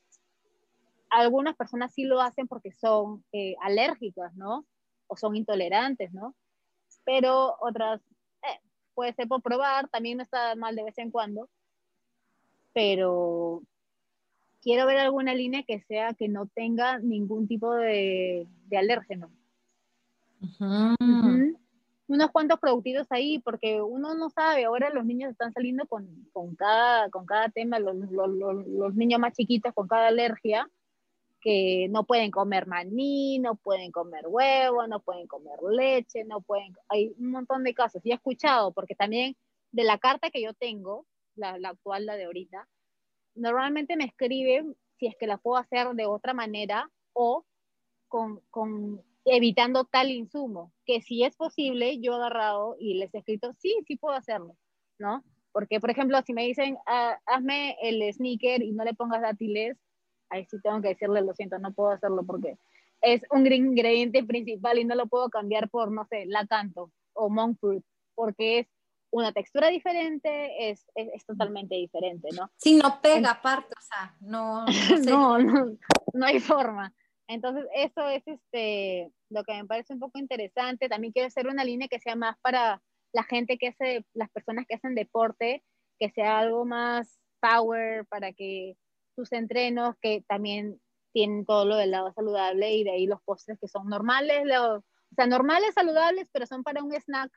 algunas personas sí lo hacen porque son eh, alérgicas, ¿no? O son intolerantes, ¿no? Pero otras puede ser por probar, también no está mal de vez en cuando, pero quiero ver alguna línea que sea que no tenga ningún tipo de, de alérgeno. Unos cuantos productitos ahí, porque uno no sabe, ahora los niños están saliendo con, con cada, con cada tema, los, los, los, niños más chiquitos con cada alergia, que no pueden comer maní, no pueden comer huevo, no pueden comer leche, no pueden, hay un montón de casos. Y he escuchado, porque también de la carta que yo tengo, la, actual, la de ahorita, normalmente me escriben si es que la puedo hacer de otra manera o con, con evitando tal insumo, que si es posible, yo he agarrado y les he escrito, sí, sí puedo hacerlo, ¿no? Porque, por ejemplo, si me dicen, ah, hazme el sneaker y no le pongas dátiles, ahí sí tengo que decirle, lo siento, no puedo hacerlo porque es un ingrediente principal y no lo puedo cambiar por, no sé, lacanto o monk fruit, porque es una textura diferente, es, es, totalmente diferente, ¿no? Sí, no pega aparte, o sea, no, no, no, no, hay forma. Entonces, eso es este, lo que me parece un poco interesante. También quiero hacer una línea que sea más para la gente que hace, las personas que hacen deporte, que sea algo más power para que sus entrenos que también tienen todo lo del lado saludable y de ahí los postres que son normales, o sea, normales, saludables, pero son para un snack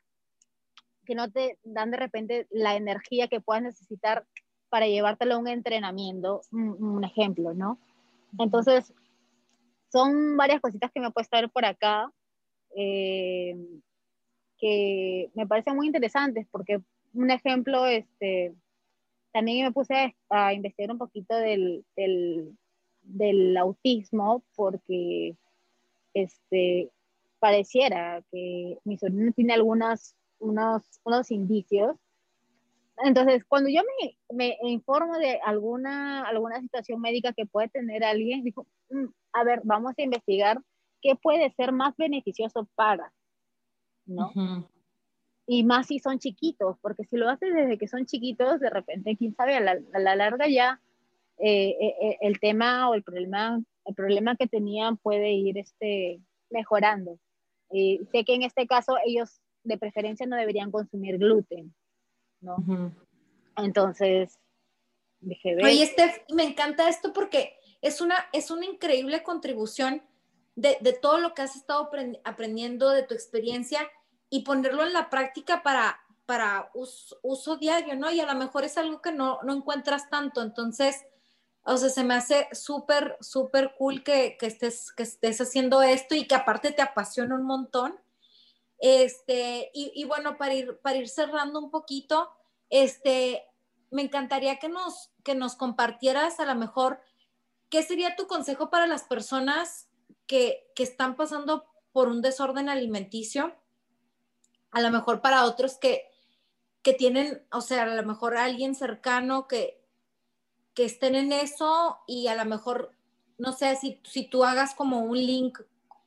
que no te dan de repente la energía que puedas necesitar para llevártelo a un entrenamiento, un, ejemplo, ¿no? Entonces, son varias cositas que me he puesto a ver por acá, eh, que me parecen muy interesantes, porque un ejemplo, este, también me puse a, investigar un poquito del, del, autismo porque este, pareciera que mi sobrino tiene algunos unos, unos indicios. Entonces, cuando yo me, me, informo de alguna, alguna situación médica que puede tener alguien, digo, mm, a ver, vamos a investigar qué puede ser más beneficioso para, ¿no? Y más si son chiquitos, porque si lo haces desde que son chiquitos, de repente, quién sabe, a la, larga ya eh, eh, eh, el tema o el problema, el problema que tenían puede ir este, mejorando. Sé que en este caso ellos de preferencia no deberían consumir gluten, ¿no? Entonces, dije, Oye, Steph, me encanta esto porque es una, es una increíble contribución de, de todo lo que has estado aprendiendo, de tu experiencia y ponerlo en la práctica para, para uso, diario, ¿no? Y a lo mejor es algo que no, no encuentras tanto, entonces, o sea, se me hace súper, súper cool que, que, estés, que estés haciendo esto y que aparte te apasiona un montón. Este, y, y bueno, para ir, para ir cerrando un poquito, este, me encantaría que nos, que nos compartieras a lo mejor qué sería tu consejo para las personas que, que están pasando por un desorden alimenticio, a lo mejor para otros que, que tienen, o sea, a lo mejor alguien cercano que, que estén en eso y a lo mejor, no sé, si, si tú hagas como un link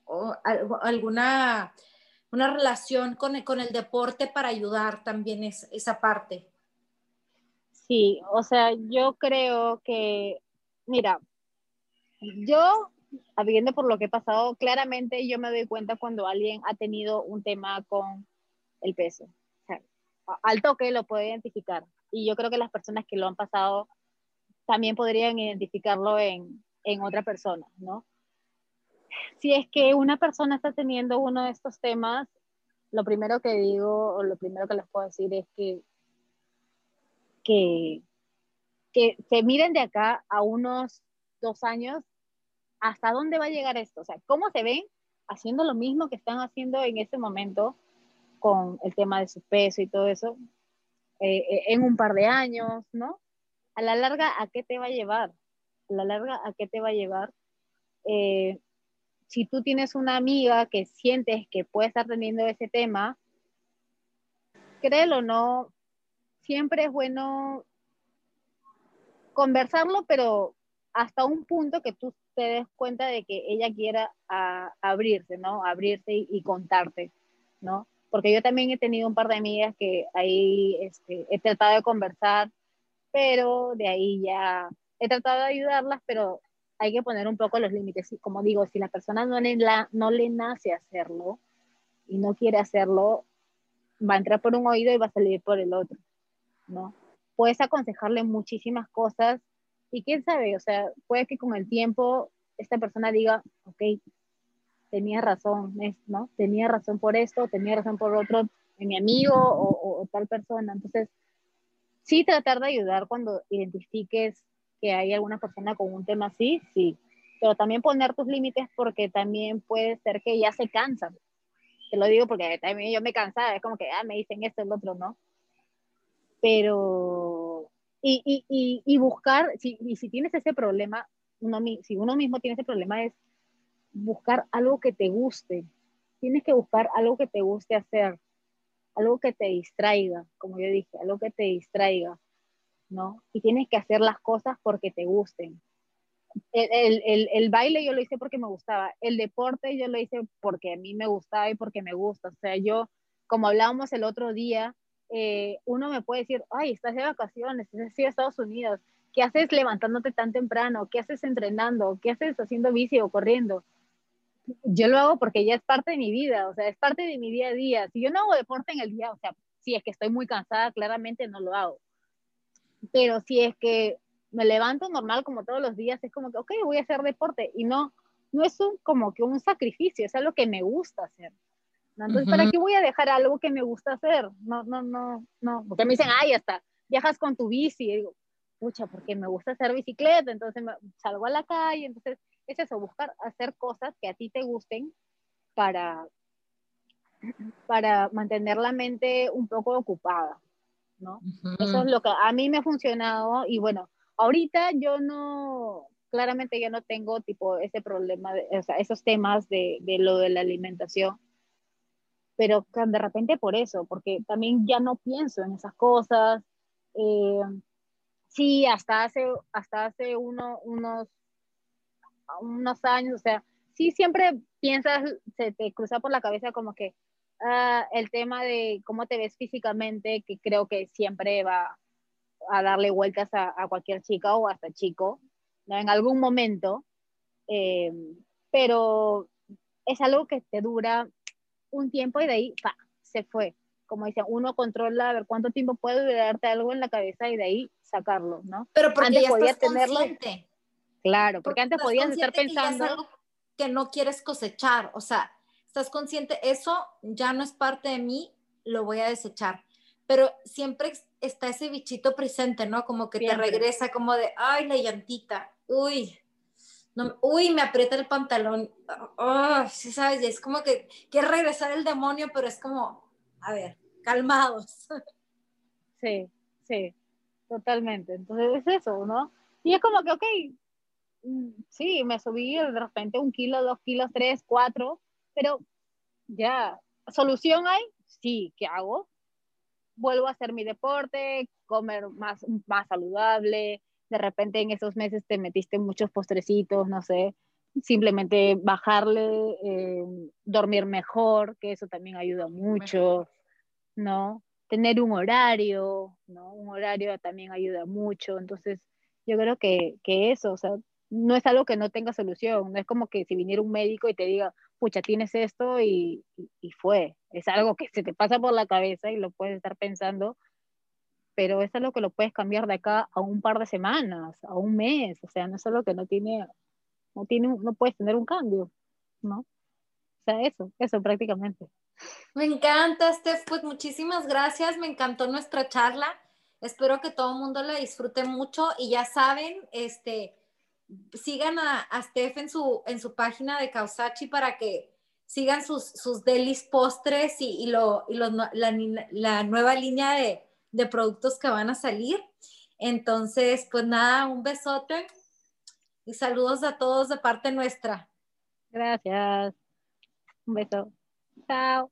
o alguna una relación con el, con el deporte para ayudar también es, esa parte. Sí, o sea, yo creo que, mira, yo, habiendo por lo que he pasado, claramente yo me doy cuenta cuando alguien ha tenido un tema con el peso. Al toque lo puedo identificar. Y yo creo que las personas que lo han pasado también podrían identificarlo en, en otra persona, ¿no? Si es que una persona está teniendo uno de estos temas, lo primero que digo o lo primero que les puedo decir es que que, que se miren de acá a unos dos años hasta dónde va a llegar esto, o sea, cómo se ven haciendo lo mismo que están haciendo en ese momento con el tema de su peso y todo eso, eh, eh, en un par de años, ¿no? A la larga, ¿a qué te va a llevar? A la larga, ¿a qué te va a llevar? Eh, si tú tienes una amiga que sientes que puede estar teniendo ese tema, créelo o no, siempre es bueno conversarlo, pero hasta un punto que tú te des cuenta de que ella quiera abrirse, ¿no? Abrirse y, contarte, ¿no? Porque yo también he tenido un par de amigas que ahí este, he tratado de conversar, pero de ahí ya he tratado de ayudarlas, pero hay que poner un poco los límites. Como digo, si la persona no le, no le nace hacerlo y no quiere hacerlo, va a entrar por un oído y va a salir por el otro. ¿no? Puedes aconsejarle muchísimas cosas y quién sabe, o sea, puede que con el tiempo esta persona diga, ok, tenía razón, ¿no? Tenía razón por esto, tenía razón por otro, en mi amigo o, tal persona. Entonces, sí tratar de ayudar cuando identifiques que hay alguna persona con un tema así, sí, pero también poner tus límites porque también puede ser que ya se cansan. Te lo digo porque también yo me cansaba, es como que, ah, me dicen esto, el otro, ¿no? pero, y, y, y, buscar, si, y si tienes ese problema, uno, si uno mismo tiene ese problema es buscar algo que te guste, tienes que buscar algo que te guste hacer, algo que te distraiga, como yo dije, algo que te distraiga, ¿no? Y tienes que hacer las cosas porque te gusten. El, el, el, baile yo lo hice porque me gustaba, el deporte yo lo hice porque a mí me gustaba y porque me gusta. O sea, yo, como hablábamos el otro día, eh, uno me puede decir, ay, estás de vacaciones, estás en Estados Unidos, ¿qué haces levantándote tan temprano? ¿Qué haces entrenando? ¿Qué haces haciendo bici o corriendo? Yo lo hago porque ya es parte de mi vida, o sea, es parte de mi día a día. Si yo no hago deporte en el día, o sea, si es que estoy muy cansada, claramente no lo hago. Pero si es que me levanto normal como todos los días, es como que, ok, voy a hacer deporte. Y no, no es un, como que un sacrificio, es algo que me gusta hacer. Entonces, ¿para qué voy a dejar algo que me gusta hacer? No, no, no, no. Porque me dicen, ay, hasta viajas con tu bici. Y digo, pucha, porque me gusta hacer bicicleta, entonces me, salgo a la calle. Entonces, es eso, buscar hacer cosas que a ti te gusten para, para mantener la mente un poco ocupada, ¿no? Eso es lo que a mí me ha funcionado y bueno, ahorita yo no, claramente ya no tengo tipo ese problema, de, o sea, esos temas de, de lo de la alimentación pero de repente por eso, porque también ya no pienso en esas cosas. Eh, sí, hasta hace, hasta hace uno, unos, unos años, o sea, sí siempre piensas, se te cruza por la cabeza como que ah, el tema de cómo te ves físicamente, que creo que siempre va a darle vueltas a, cualquier chica o hasta chico, en algún momento, eh, pero es algo que te dura un tiempo y de ahí se fue. Como dicen, uno controla a ver cuánto tiempo puede darte algo en la cabeza y de ahí sacarlo, ¿no? Pero porque antes ya podías tenerlo. Consciente. Claro, porque, antes podías estar pensando. que no quieres cosechar, o sea, estás consciente, eso ya no es parte de mí, lo voy a desechar. Pero siempre está ese bichito presente, ¿no? Como que te regresa, como de, ay, la llantita, uy, no, uy, me aprieta el pantalón, oh, sí sabes, es como que quiere regresar el demonio, pero es como, a ver, calmados. Sí, sí, totalmente. Entonces es eso, ¿no? Y es como que, ok, sí, me subí de repente un kilo, dos kilos, tres, cuatro, pero ya, ¿solución hay? Sí, ¿qué hago? Vuelvo a hacer mi deporte, comer más, más saludable, de repente en esos meses te metiste muchos postrecitos, no sé, simplemente bajarle, eh, dormir mejor, que eso también ayuda mucho, ¿no? Tener un horario, ¿no? Un horario también ayuda mucho, entonces yo creo que, que eso, o sea, no es algo que no tenga solución, no es como que si viniera un médico y te diga, pucha, tienes esto y, y, fue, es algo que se te pasa por la cabeza y lo puedes estar pensando, pero es algo que lo puedes cambiar de acá a un par de semanas, a un mes, o sea, no es algo que no tiene, no tiene, no puedes tener un cambio, ¿no? O sea, eso, eso prácticamente. Me encanta, Steph, pues muchísimas gracias, me encantó nuestra charla, espero que todo el mundo la disfrute mucho y ya saben, este, sigan a, Steph en su, en su página de Causachi para que sigan sus, sus delis postres y, y, lo, y la, la nueva línea de de productos que van a salir. Entonces, pues nada, un besote y saludos a todos de parte nuestra. Gracias. Un beso. Chao.